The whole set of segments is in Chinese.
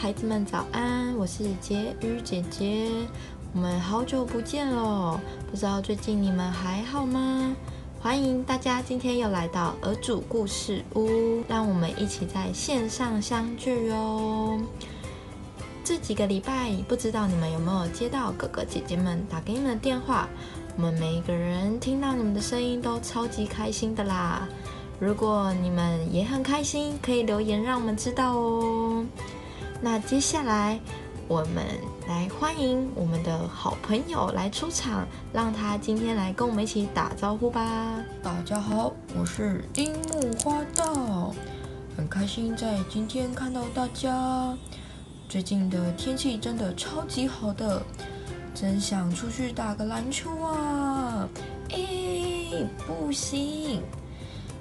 孩子们早安，我是婕妤姐姐，我们好久不见喽，不知道最近你们还好吗？欢迎大家今天又来到儿主故事屋，让我们一起在线上相聚哦。这几个礼拜，不知道你们有没有接到哥哥姐姐们打给你们的电话？我们每一个人听到你们的声音都超级开心的啦。如果你们也很开心，可以留言让我们知道哦。那接下来我们来欢迎我们的好朋友来出场，让他今天来跟我们一起打招呼吧。大家好，我是樱木花道，很开心在今天看到大家。最近的天气真的超级好的，真想出去打个篮球啊！哎，不行。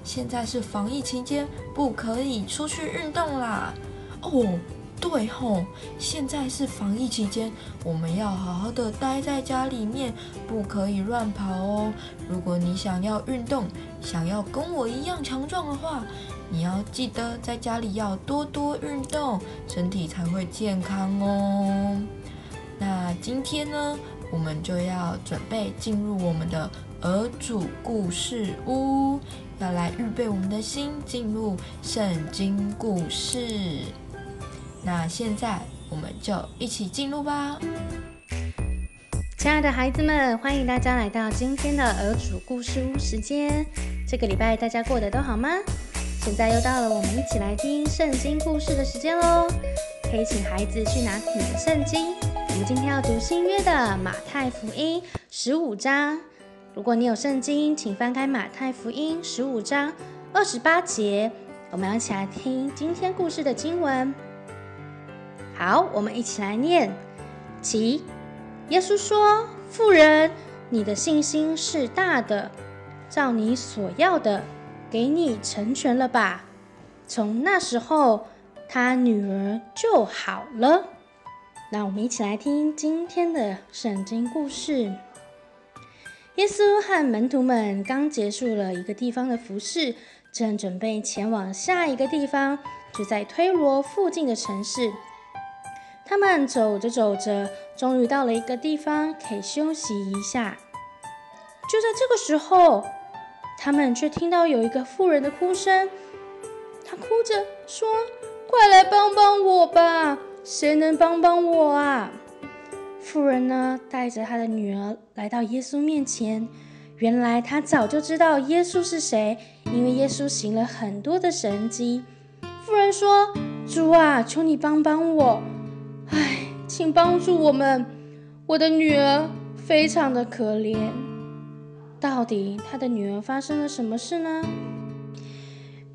现在是防疫期间，不可以出去运动啦。哦，对吼，现在是防疫期间，我们要好好的待在家里面，不可以乱跑哦。如果你想要运动，想要跟我一样强壮的话，你要记得在家里要多多运动，身体才会健康哦。那今天呢，我们就要准备进入我们的儿主故事屋。要来预备我们的心，进入圣经故事。那现在我们就一起进入吧。亲爱的孩子们，欢迎大家来到今天的儿主故事屋时间。这个礼拜大家过得都好吗？现在又到了我们一起来听圣经故事的时间喽。可以请孩子去拿你的圣经。我们今天要读新约的马太福音十五章。如果你有圣经，请翻开马太福音十五章二十八节，我们要一起来听今天故事的经文。好，我们一起来念：起，耶稣说：“妇人，你的信心是大的，照你所要的，给你成全了吧。”从那时候，他女儿就好了。那我们一起来听今天的圣经故事。耶稣和门徒们刚结束了一个地方的服饰，正准备前往下一个地方，就在推罗附近的城市。他们走着走着，终于到了一个地方，可以休息一下。就在这个时候，他们却听到有一个妇人的哭声。她哭着说：“快来帮帮我吧！谁能帮帮我啊？”妇人呢，带着她的女儿来到耶稣面前。原来她早就知道耶稣是谁，因为耶稣行了很多的神迹。妇人说：“主啊，求你帮帮我！唉，请帮助我们，我的女儿非常的可怜。到底她的女儿发生了什么事呢？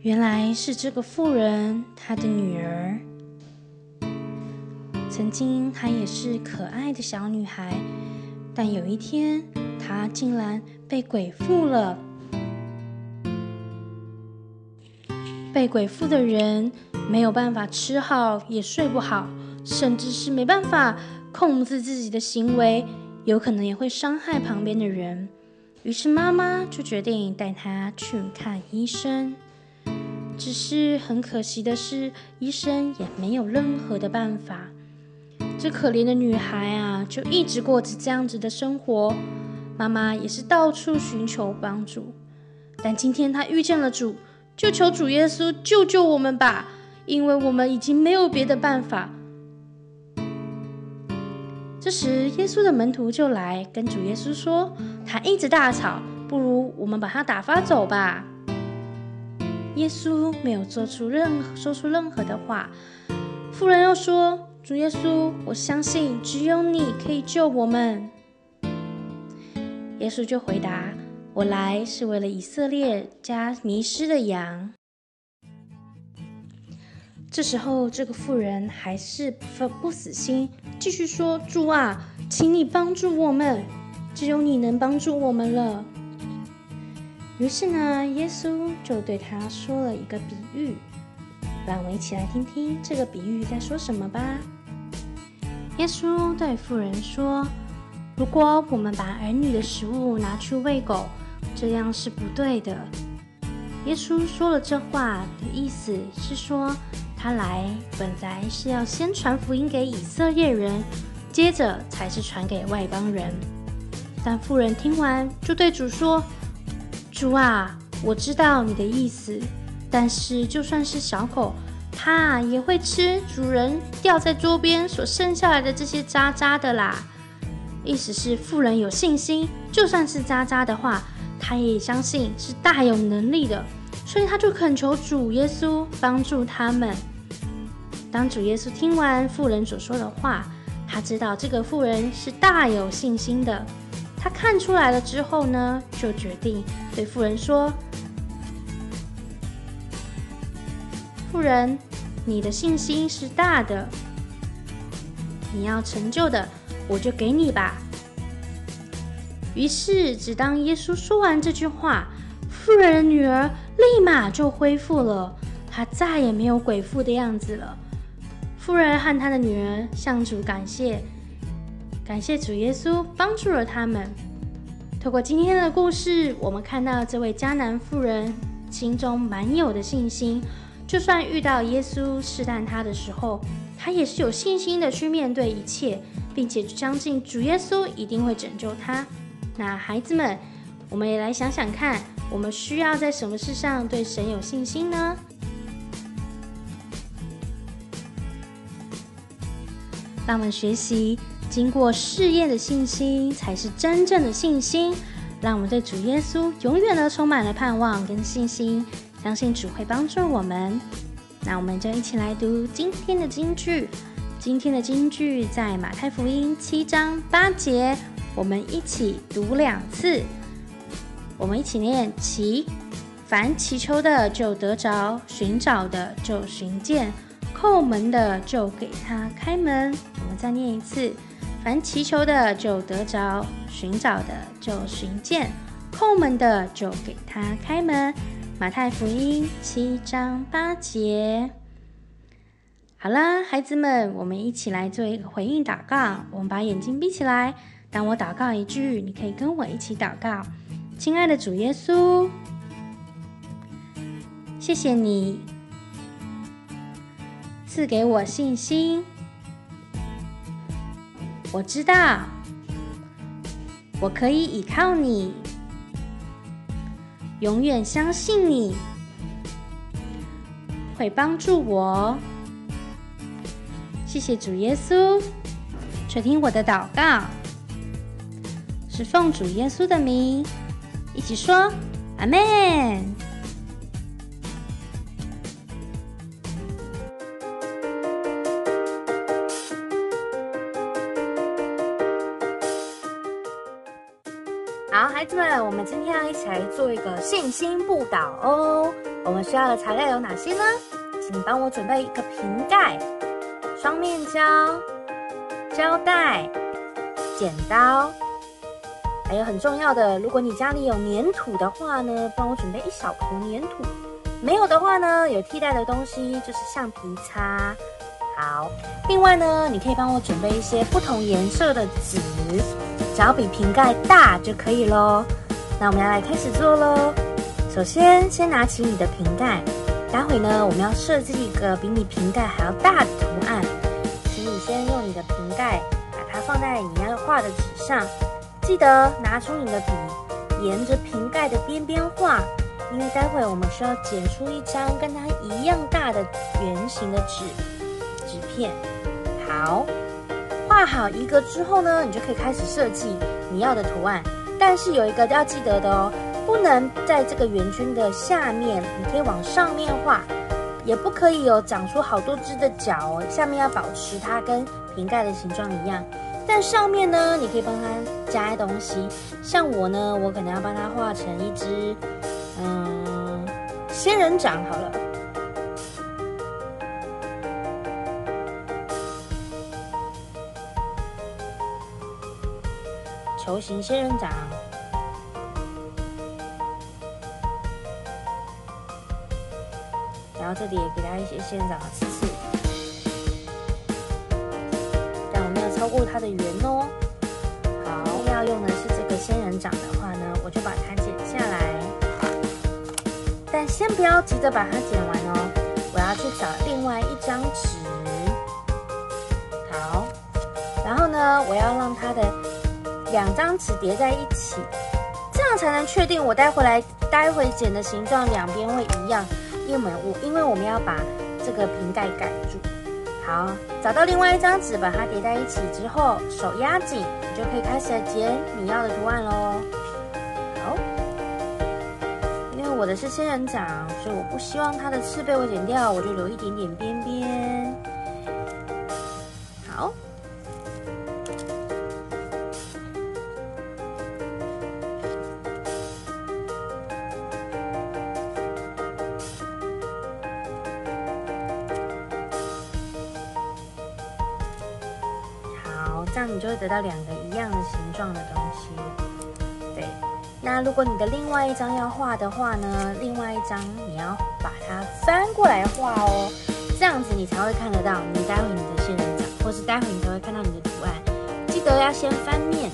原来是这个妇人，她的女儿。”曾经，她也是可爱的小女孩，但有一天，她竟然被鬼附了。被鬼附的人没有办法吃好，也睡不好，甚至是没办法控制自己的行为，有可能也会伤害旁边的人。于是，妈妈就决定带她去看医生。只是很可惜的是，医生也没有任何的办法。这可怜的女孩啊，就一直过着这样子的生活。妈妈也是到处寻求帮助，但今天她遇见了主，就求主耶稣救救我们吧，因为我们已经没有别的办法。这时，耶稣的门徒就来跟主耶稣说：“他一直大吵，不如我们把他打发走吧。”耶稣没有做出任何说出任何的话。妇人又说。主耶稣，我相信只有你可以救我们。耶稣就回答：“我来是为了以色列家迷失的羊。”这时候，这个妇人还是不不死心，继续说：“主啊，请你帮助我们，只有你能帮助我们了。”于是呢，耶稣就对他说了一个比喻。让我们一起来听听这个比喻在说什么吧。耶稣对妇人说：“如果我们把儿女的食物拿去喂狗，这样是不对的。”耶稣说了这话的意思是说，他来本来是要先传福音给以色列人，接着才是传给外邦人。但妇人听完，就对主说：“主啊，我知道你的意思，但是就算是小狗，它也会吃主人掉在桌边所剩下来的这些渣渣的啦。”意思是妇人有信心，就算是渣渣的话，她也相信是大有能力的，所以她就恳求主耶稣帮助他们。当主耶稣听完妇人所说的话，他知道这个妇人是大有信心的。他看出来了之后呢，就决定对妇人说：“妇人，你的信心是大的，你要成就的，我就给你吧。”于是，只当耶稣说完这句话，妇人的女儿立马就恢复了，她再也没有鬼妇的样子了。妇人和她的女儿向主感谢。感谢主耶稣帮助了他们。透过今天的故事，我们看到这位迦南妇人心中满有的信心，就算遇到耶稣试探她的时候，她也是有信心的去面对一切，并且相信主耶稣一定会拯救她。那孩子们，我们也来想想看，我们需要在什么事上对神有信心呢？让我们学习。经过试验的信心，才是真正的信心。让我们对主耶稣永远的充满了盼望跟信心，相信主会帮助我们。那我们就一起来读今天的金句。今天的金句在马太福音七章八节，我们一起读两次。我们一起念：祈，凡祈求的就得着，寻找的就寻见，叩门的就给他开门。我们再念一次。凡祈求的就得着，寻找的就寻见，叩门的就给他开门。马太福音七章八节。好啦，孩子们，我们一起来做一个回应祷告。我们把眼睛闭起来，当我祷告一句，你可以跟我一起祷告。亲爱的主耶稣，谢谢你赐给我信心。我知道，我可以依靠你，永远相信你会帮助我。谢谢主耶稣，垂听我的祷告，是奉主耶稣的名，一起说阿门。孩子们，我们今天要一起来做一个信心不倒哦。我们需要的材料有哪些呢？请帮我准备一个瓶盖、双面胶、胶带、剪刀，还有很重要的，如果你家里有粘土的话呢，帮我准备一小坨粘土。没有的话呢，有替代的东西，就是橡皮擦。好，另外呢，你可以帮我准备一些不同颜色的纸。只要比瓶盖大就可以喽。那我们要来开始做喽。首先，先拿起你的瓶盖。待会呢，我们要设计一个比你瓶盖还要大的图案。请你先用你的瓶盖，把它放在你要画的纸上。记得拿出你的笔，沿着瓶盖的边边画，因为待会我们需要剪出一张跟它一样大的圆形的纸纸片。好。画好一个之后呢，你就可以开始设计你要的图案。但是有一个要记得的哦，不能在这个圆圈的下面，你可以往上面画，也不可以有长出好多只的脚哦。下面要保持它跟瓶盖的形状一样。但上面呢，你可以帮它加东西。像我呢，我可能要帮它画成一只，嗯，仙人掌好了。模型仙人掌，然后这里也给它一些仙人掌的刺刺，但我没有超过它的圆哦。好，要用的是这个仙人掌的话呢，我就把它剪下来，但先不要急着把它剪完哦。我要去找另外一张纸。好，然后呢，我要让它的两张纸叠在一起，这样才能确定我待回来待会剪的形状两边会一样。因为我因为我们要把这个瓶盖盖住。好，找到另外一张纸，把它叠在一起之后，手压紧，你就可以开始剪你要的图案喽。好，因为我的是仙人掌，所以我不希望它的刺被我剪掉，我就留一点点边边。好。得到两个一样的形状的东西。对，那如果你的另外一张要画的话呢，另外一张你要把它翻过来画哦，这样子你才会看得到你待会你的仙人掌，或是待会你才会看到你的图案。记得要先翻面。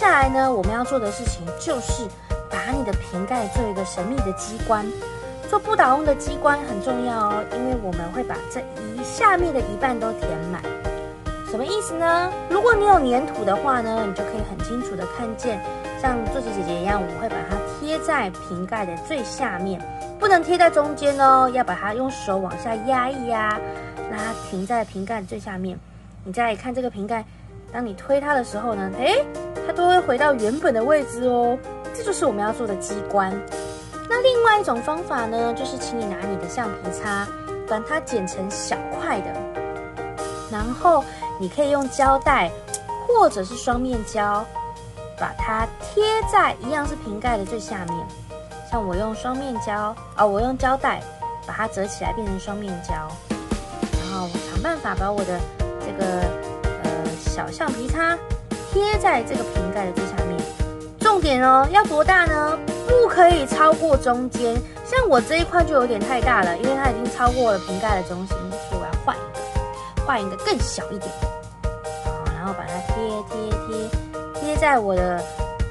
下来呢，我们要做的事情就是把你的瓶盖做一个神秘的机关。做不倒翁的机关很重要哦，因为我们会把这一下面的一半都填满。什么意思呢？如果你有粘土的话呢，你就可以很清楚的看见，像作者姐姐一样，我会把它贴在瓶盖的最下面，不能贴在中间哦，要把它用手往下压一压，让它停在瓶盖最下面。你再看这个瓶盖。当你推它的时候呢，诶，都会回到原本的位置哦。这就是我们要做的机关。那另外一种方法呢，就是请你拿你的橡皮擦，把它剪成小块的，然后你可以用胶带或者是双面胶，把它贴在一样是瓶盖的最下面。像我用双面胶啊、哦，我用胶带把它折起来变成双面胶，然后想办法把我的这个呃。小橡皮擦贴在这个瓶盖的最下面，重点哦，要多大呢？不可以超过中间。像我这一块就有点太大了，因为它已经超过了瓶盖的中心，所以我要换一个，换一个更小一点。好，然后把它贴贴贴贴在我的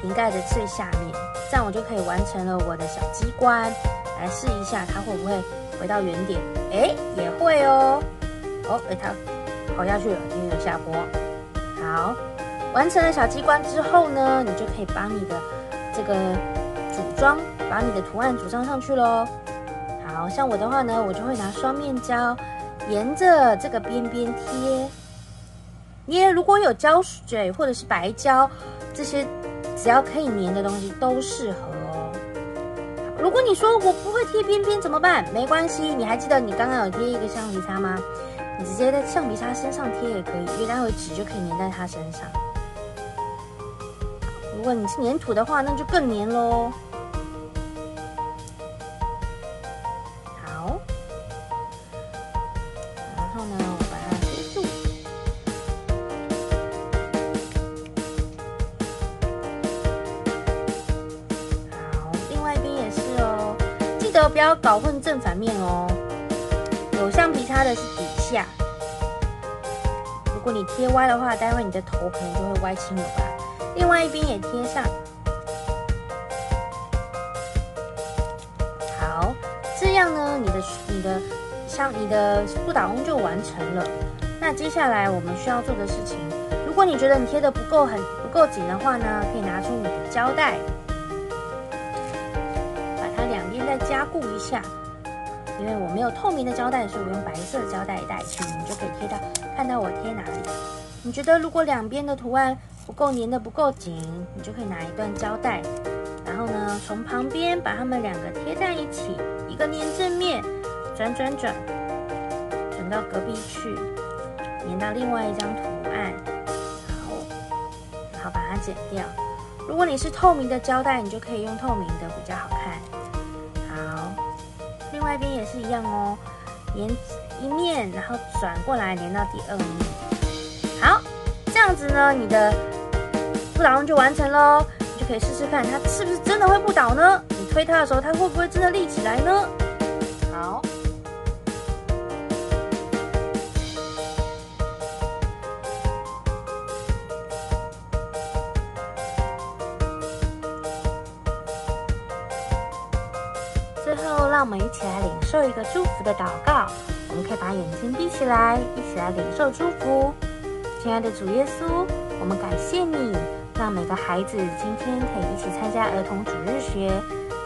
瓶盖的最下面，这样我就可以完成了我的小机关。来试一下，它会不会回到原点？哎，也会哦。哦，哎，它跑下去了，因为有下坡。好，完成了小机关之后呢，你就可以把你的这个组装，把你的图案组装上去喽。好，像我的话呢，我就会拿双面胶，沿着这个边边贴。你如果有胶水或者是白胶，这些只要可以粘的东西都适合哦。如果你说我不会贴边边怎么办？没关系，你还记得你刚刚有贴一个橡皮擦吗？你直接在橡皮擦身上贴也可以，因为待会纸就可以粘在它身上。如果你是粘土的话，那就更粘喽。好，然后呢，我把它贴住。好，另外一边也是哦，记得不要搞混正反面哦。有橡皮擦的是底下，如果你贴歪的话，待会你的头可能就会歪七扭八。另外一边也贴上，好，这样呢，你的你的像你的不倒翁就完成了。那接下来我们需要做的事情，如果你觉得你贴的不够很不够紧的话呢，可以拿出你的胶带，把它两边再加固一下。因为我没有透明的胶带，所以我用白色的胶带代替，你就可以贴到看到我贴哪里。你觉得如果两边的图案不够粘的不够紧，你就可以拿一段胶带，然后呢，从旁边把它们两个贴在一起，一个粘正面，转转转，转到隔壁去，粘到另外一张图案，好，好把它剪掉。如果你是透明的胶带，你就可以用透明的比较好看。好另外一边也是一样哦，粘一面，然后转过来粘到第二面。好，这样子呢，你的不倒就完成了，你就可以试试看，它是不是真的会不倒呢？你推它的时候，它会不会真的立起来呢？好。最后，让我们一起来领受一个祝福的祷告。我们可以把眼睛闭起来，一起来领受祝福。亲爱的主耶稣，我们感谢你。让每个孩子今天可以一起参加儿童主日学。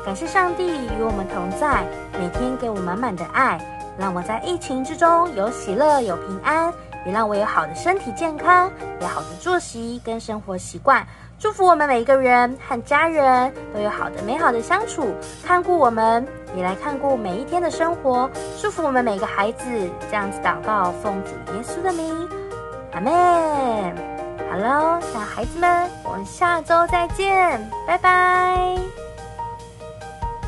感谢上帝与我们同在，每天给我满满的爱，让我在疫情之中有喜乐、有平安，也让我有好的身体健康，有好的作息跟生活习惯。祝福我们每一个人和家人都有好的、美好的相处，看顾我们，也来看顾每一天的生活。祝福我们每个孩子，这样子祷告，奉主耶稣的名。阿门。好喽，小孩子们，我们下周再见，拜拜。